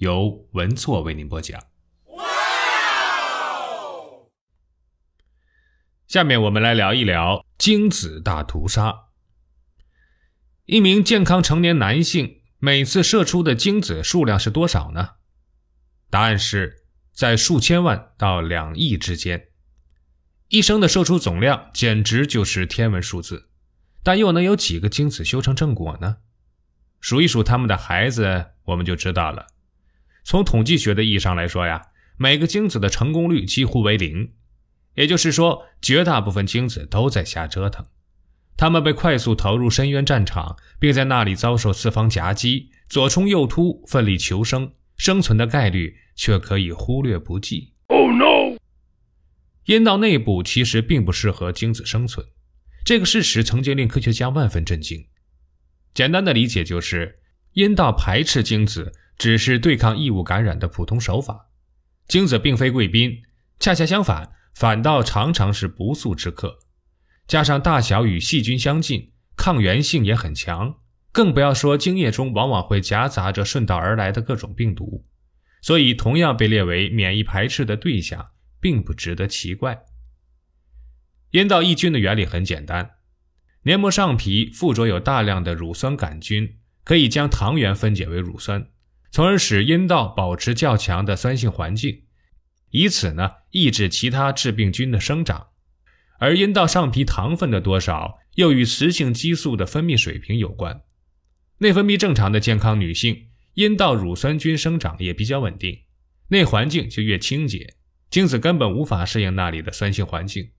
由文措为您播讲。下面我们来聊一聊精子大屠杀。一名健康成年男性每次射出的精子数量是多少呢？答案是在数千万到两亿之间。一生的射出总量简直就是天文数字，但又能有几个精子修成正果呢？数一数他们的孩子，我们就知道了。从统计学的意义上来说呀，每个精子的成功率几乎为零，也就是说，绝大部分精子都在瞎折腾。他们被快速投入深渊战场，并在那里遭受四方夹击，左冲右突，奋力求生，生存的概率却可以忽略不计。Oh no！阴道内部其实并不适合精子生存，这个事实曾经令科学家万分震惊。简单的理解就是，阴道排斥精子。只是对抗异物感染的普通手法，精子并非贵宾，恰恰相反，反倒常常是不速之客。加上大小与细菌相近，抗原性也很强，更不要说精液中往往会夹杂着顺道而来的各种病毒，所以同样被列为免疫排斥的对象，并不值得奇怪。阴道抑菌的原理很简单，黏膜上皮附着有大量的乳酸杆菌，可以将糖原分解为乳酸。从而使阴道保持较强的酸性环境，以此呢抑制其他致病菌的生长。而阴道上皮糖分的多少又与雌性激素的分泌水平有关。内分泌正常的健康女性，阴道乳酸菌生长也比较稳定，内环境就越清洁，精子根本无法适应那里的酸性环境。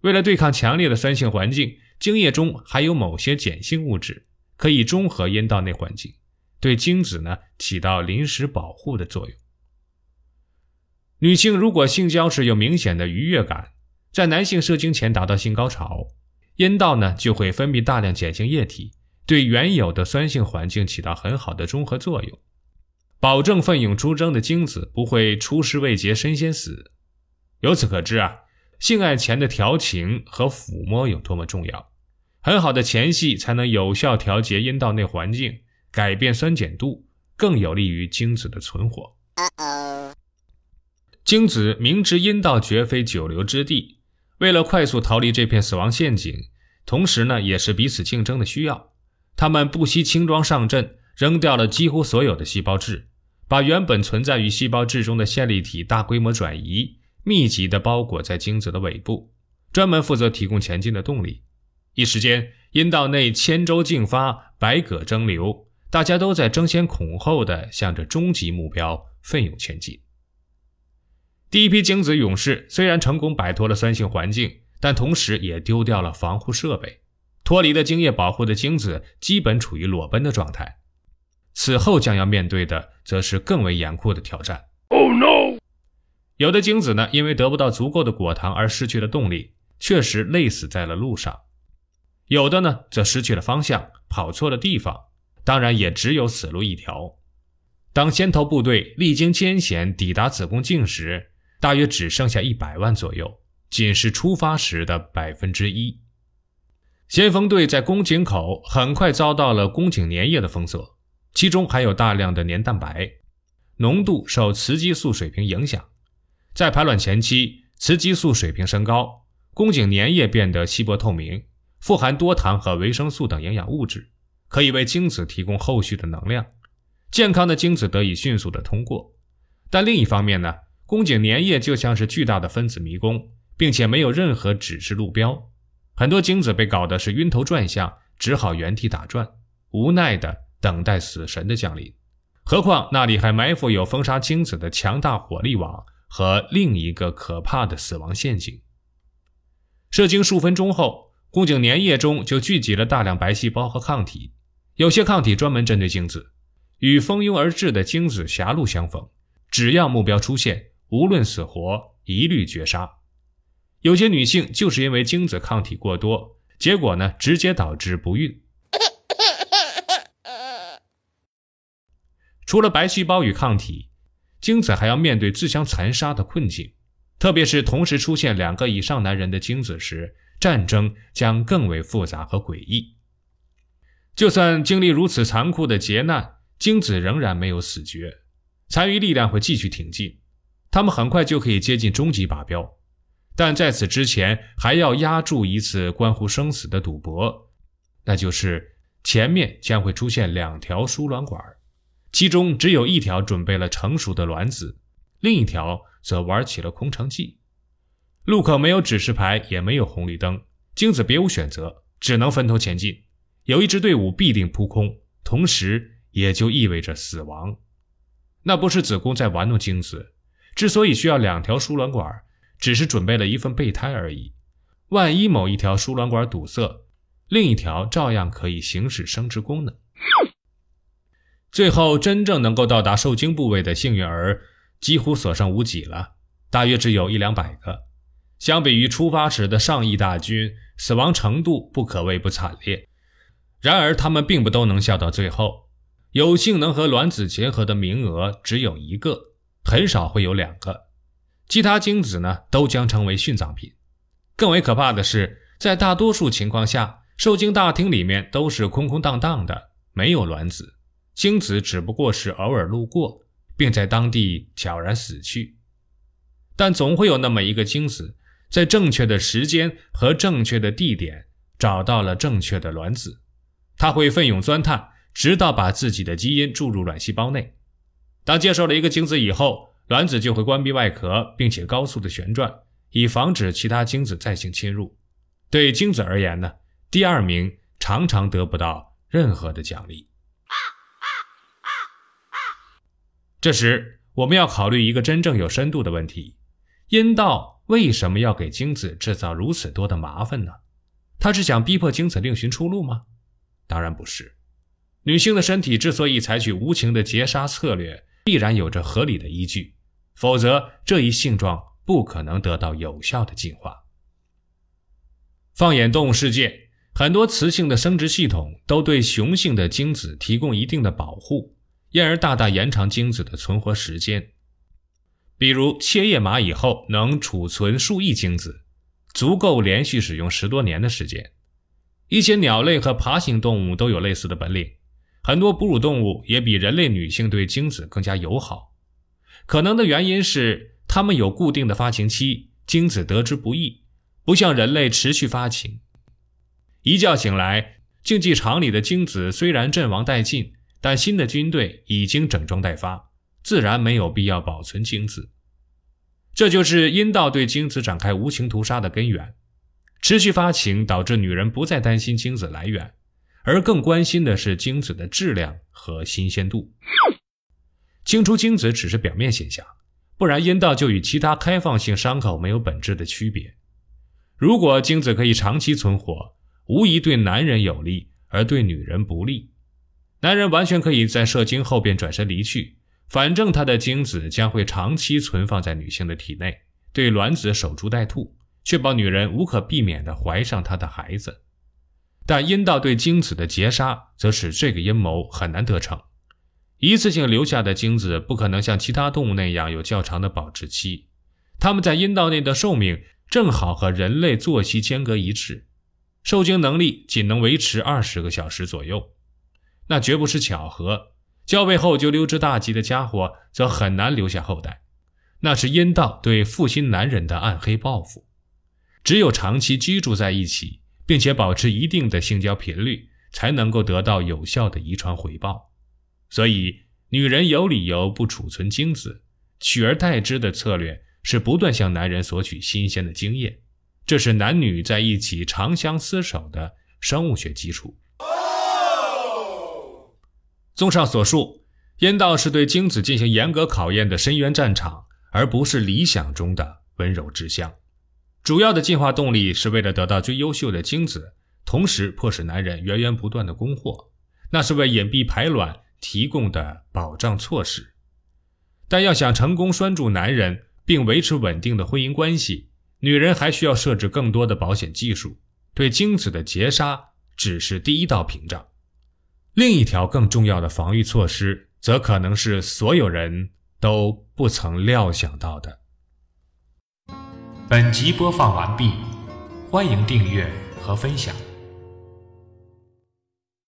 为了对抗强烈的酸性环境，精液中还有某些碱性物质，可以中和阴道内环境。对精子呢起到临时保护的作用。女性如果性交时有明显的愉悦感，在男性射精前达到性高潮，阴道呢就会分泌大量碱性液体，对原有的酸性环境起到很好的中和作用，保证奋勇出征的精子不会出师未捷身先死。由此可知啊，性爱前的调情和抚摸有多么重要，很好的前戏才能有效调节阴道内环境。改变酸碱度更有利于精子的存活。精子明知阴道绝非久留之地，为了快速逃离这片死亡陷阱，同时呢也是彼此竞争的需要，他们不惜轻装上阵，扔掉了几乎所有的细胞质，把原本存在于细胞质中的线粒体大规模转移，密集的包裹在精子的尾部，专门负责提供前进的动力。一时间，阴道内千舟竞发，百舸争流。大家都在争先恐后地向着终极目标奋勇前进。第一批精子勇士虽然成功摆脱了酸性环境，但同时也丢掉了防护设备，脱离了精液保护的精子基本处于裸奔的状态。此后将要面对的则是更为严酷的挑战。Oh no！有的精子呢，因为得不到足够的果糖而失去了动力，确实累死在了路上；有的呢，则失去了方向，跑错了地方。当然也只有死路一条。当先头部队历经艰险抵达子宫颈时，大约只剩下一百万左右，仅是出发时的百分之一。先锋队在宫颈口很快遭到了宫颈粘液的封锁，其中含有大量的粘蛋白，浓度受雌激素水平影响。在排卵前期，雌激素水平升高，宫颈粘液变得稀薄透明，富含多糖和维生素等营养物质。可以为精子提供后续的能量，健康的精子得以迅速的通过。但另一方面呢，宫颈粘液就像是巨大的分子迷宫，并且没有任何指示路标，很多精子被搞得是晕头转向，只好原地打转，无奈的等待死神的降临。何况那里还埋伏有封杀精子的强大火力网和另一个可怕的死亡陷阱。射精数分钟后，宫颈粘液中就聚集了大量白细胞和抗体。有些抗体专门针对精子，与蜂拥而至的精子狭路相逢，只要目标出现，无论死活，一律绝杀。有些女性就是因为精子抗体过多，结果呢，直接导致不孕。除了白细胞与抗体，精子还要面对自相残杀的困境，特别是同时出现两个以上男人的精子时，战争将更为复杂和诡异。就算经历如此残酷的劫难，精子仍然没有死绝，残余力量会继续挺进，他们很快就可以接近终极靶标，但在此之前还要压住一次关乎生死的赌博，那就是前面将会出现两条输卵管。其中只有一条准备了成熟的卵子，另一条则玩起了空城计。路口没有指示牌，也没有红绿灯，精子别无选择，只能分头前进。有一支队伍必定扑空，同时也就意味着死亡。那不是子宫在玩弄精子，之所以需要两条输卵管，只是准备了一份备胎而已。万一某一条输卵管堵塞，另一条照样可以行使生殖功能。最后，真正能够到达受精部位的幸运儿几乎所剩无几了，大约只有一两百个。相比于出发时的上亿大军，死亡程度不可谓不惨烈。然而，他们并不都能笑到最后。有幸能和卵子结合的名额只有一个，很少会有两个。其他精子呢，都将成为殉葬品。更为可怕的是，在大多数情况下，受精大厅里面都是空空荡荡的，没有卵子。精子只不过是偶尔路过，并在当地悄然死去，但总会有那么一个精子，在正确的时间和正确的地点找到了正确的卵子，他会奋勇钻探，直到把自己的基因注入卵细胞内。当接受了一个精子以后，卵子就会关闭外壳，并且高速的旋转，以防止其他精子再行侵入。对精子而言呢，第二名常常得不到任何的奖励。这时，我们要考虑一个真正有深度的问题：阴道为什么要给精子制造如此多的麻烦呢？他是想逼迫精子另寻出路吗？当然不是。女性的身体之所以采取无情的截杀策略，必然有着合理的依据，否则这一性状不可能得到有效的进化。放眼动物世界，很多雌性的生殖系统都对雄性的精子提供一定的保护。因而大大延长精子的存活时间，比如切叶蚂蚁后能储存数亿精子，足够连续使用十多年的时间。一些鸟类和爬行动物都有类似的本领，很多哺乳动物也比人类女性对精子更加友好。可能的原因是它们有固定的发情期，精子得之不易，不像人类持续发情。一觉醒来，竞技场里的精子虽然阵亡殆尽。但新的军队已经整装待发，自然没有必要保存精子。这就是阴道对精子展开无情屠杀的根源。持续发情导致女人不再担心精子来源，而更关心的是精子的质量和新鲜度。清除精子只是表面现象，不然阴道就与其他开放性伤口没有本质的区别。如果精子可以长期存活，无疑对男人有利，而对女人不利。男人完全可以在射精后便转身离去，反正他的精子将会长期存放在女性的体内，对卵子守株待兔，确保女人无可避免地怀上他的孩子。但阴道对精子的截杀，则使这个阴谋很难得逞。一次性留下的精子不可能像其他动物那样有较长的保质期，它们在阴道内的寿命正好和人类作息间隔一致，受精能力仅能维持二十个小时左右。那绝不是巧合。交配后就溜之大吉的家伙，则很难留下后代。那是阴道对负心男人的暗黑报复。只有长期居住在一起，并且保持一定的性交频率，才能够得到有效的遗传回报。所以，女人有理由不储存精子，取而代之的策略是不断向男人索取新鲜的精液。这是男女在一起长相厮守的生物学基础。综上所述，阴道是对精子进行严格考验的深渊战场，而不是理想中的温柔之乡。主要的进化动力是为了得到最优秀的精子，同时迫使男人源源不断的供货，那是为隐蔽排卵提供的保障措施。但要想成功拴住男人并维持稳定的婚姻关系，女人还需要设置更多的保险技术。对精子的截杀只是第一道屏障，另一条更重要的防御措施，则可能是所有人都不曾料想到的。本集播放完毕，欢迎订阅和分享。